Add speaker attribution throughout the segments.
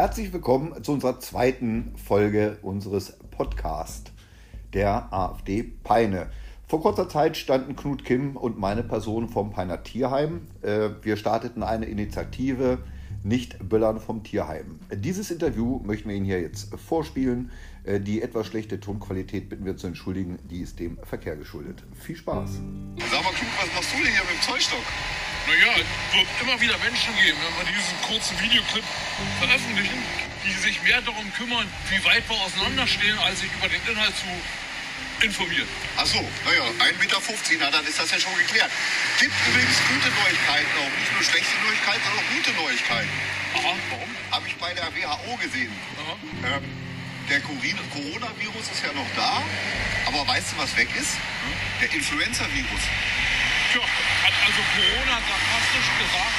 Speaker 1: Herzlich willkommen zu unserer zweiten Folge unseres Podcasts, der AfD Peine. Vor kurzer Zeit standen Knut Kim und meine Person vom Peiner Tierheim. Äh, wir starteten eine Initiative Nicht Böllern vom Tierheim. Dieses Interview möchten wir Ihnen hier jetzt vorspielen. Äh, die etwas schlechte Tonqualität bitten wir zu entschuldigen, die ist dem Verkehr geschuldet. Viel Spaß.
Speaker 2: Sag mal, Knut, was machst du denn hier mit dem Zollstock?
Speaker 3: Naja, es wird immer wieder Menschen geben, wenn wir diesen kurzen Videoclip veröffentlichen, die sich mehr darum kümmern, wie weit wir auseinanderstehen, als sich über den Inhalt zu informieren.
Speaker 2: Ach so, naja, 1,50 Meter, na dann ist das ja schon geklärt. Gibt übrigens gute Neuigkeiten auch. Nicht nur schlechte Neuigkeiten, sondern auch gute Neuigkeiten.
Speaker 3: Aha, warum?
Speaker 2: Habe ich bei der WHO gesehen.
Speaker 3: Aha.
Speaker 2: Ähm, der Coronavirus ist ja noch da, aber weißt du, was weg ist? Der Influenza-Virus.
Speaker 3: Also Corona sarkastisch gesagt,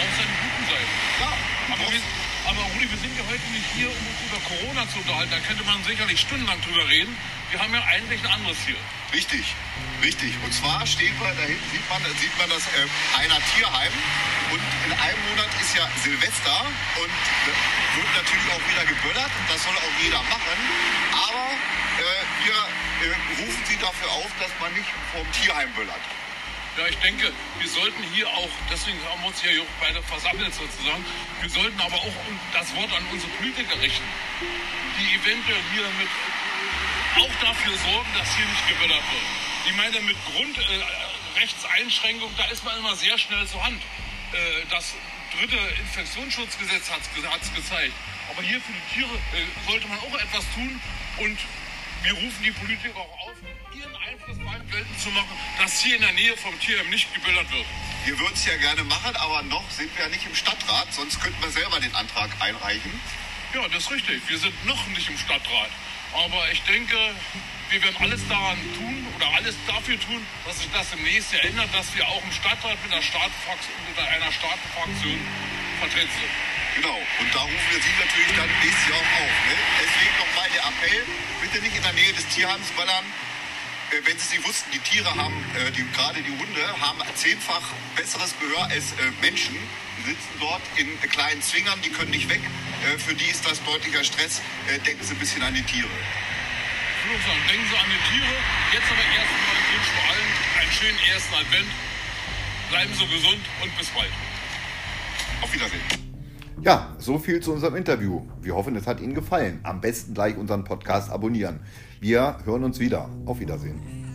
Speaker 3: auf seine guten Seiten.
Speaker 2: Ja,
Speaker 3: Aber, wir, aber Rudi, wir sind ja heute nicht hier, um uns über Corona zu unterhalten. Da könnte man sicherlich stundenlang drüber reden. Wir haben ja eigentlich ein anderes Ziel.
Speaker 2: Richtig, richtig. Und zwar stehen wir, da hinten sieht man, sieht man das äh, einer Tierheim. Und in einem Monat ist ja Silvester und wird natürlich auch wieder geböllert. Und das soll auch jeder machen. Aber äh, wir äh, rufen Sie dafür auf, dass man nicht vom Tierheim böllert.
Speaker 3: Ja, ich denke, wir sollten hier auch, deswegen haben wir uns hier auch beide versammelt sozusagen, wir sollten aber auch das Wort an unsere Politiker richten, die eventuell hier mit auch dafür sorgen, dass hier nicht geböllert wird. Ich meine, mit Grundrechtseinschränkung, da ist man immer sehr schnell zur Hand. Äh, das dritte Infektionsschutzgesetz hat es gezeigt. Aber hier für die Tiere äh, sollte man auch etwas tun und wir rufen die Politiker auch auf, ihren Einfluss beim geltend zu machen, dass hier in der Nähe vom Tierheim nicht geböllert wird.
Speaker 2: Wir würden es ja gerne machen, aber noch sind wir ja nicht im Stadtrat, sonst könnten wir selber den Antrag einreichen.
Speaker 3: Ja, das ist richtig. Wir sind noch nicht im Stadtrat. Aber ich denke, wir werden alles daran tun oder alles dafür tun, dass sich das demnächst Jahr ändert, dass wir auch im Stadtrat mit einer, mit einer Staatenfraktion vertreten sind.
Speaker 2: Genau, und da rufen wir Sie natürlich dann nächstes Jahr auch auf. Ne? Deswegen nochmal der Appell, bitte nicht in der Nähe des Tierheims ballern. Äh, wenn Sie nicht wussten, die Tiere haben, äh, die, gerade die Hunde, haben zehnfach besseres Gehör als äh, Menschen. Die sitzen dort in kleinen Zwingern, die können nicht weg. Für die ist das deutlicher Stress. Denken Sie ein bisschen an die Tiere.
Speaker 3: Ich sagen, denken Sie an die Tiere. Jetzt aber erstmal wünschen wir allen einen schönen ersten Advent. Bleiben Sie gesund und bis bald.
Speaker 2: Auf Wiedersehen.
Speaker 1: Ja, so viel zu unserem Interview. Wir hoffen, es hat Ihnen gefallen. Am besten gleich unseren Podcast abonnieren. Wir hören uns wieder. Auf Wiedersehen.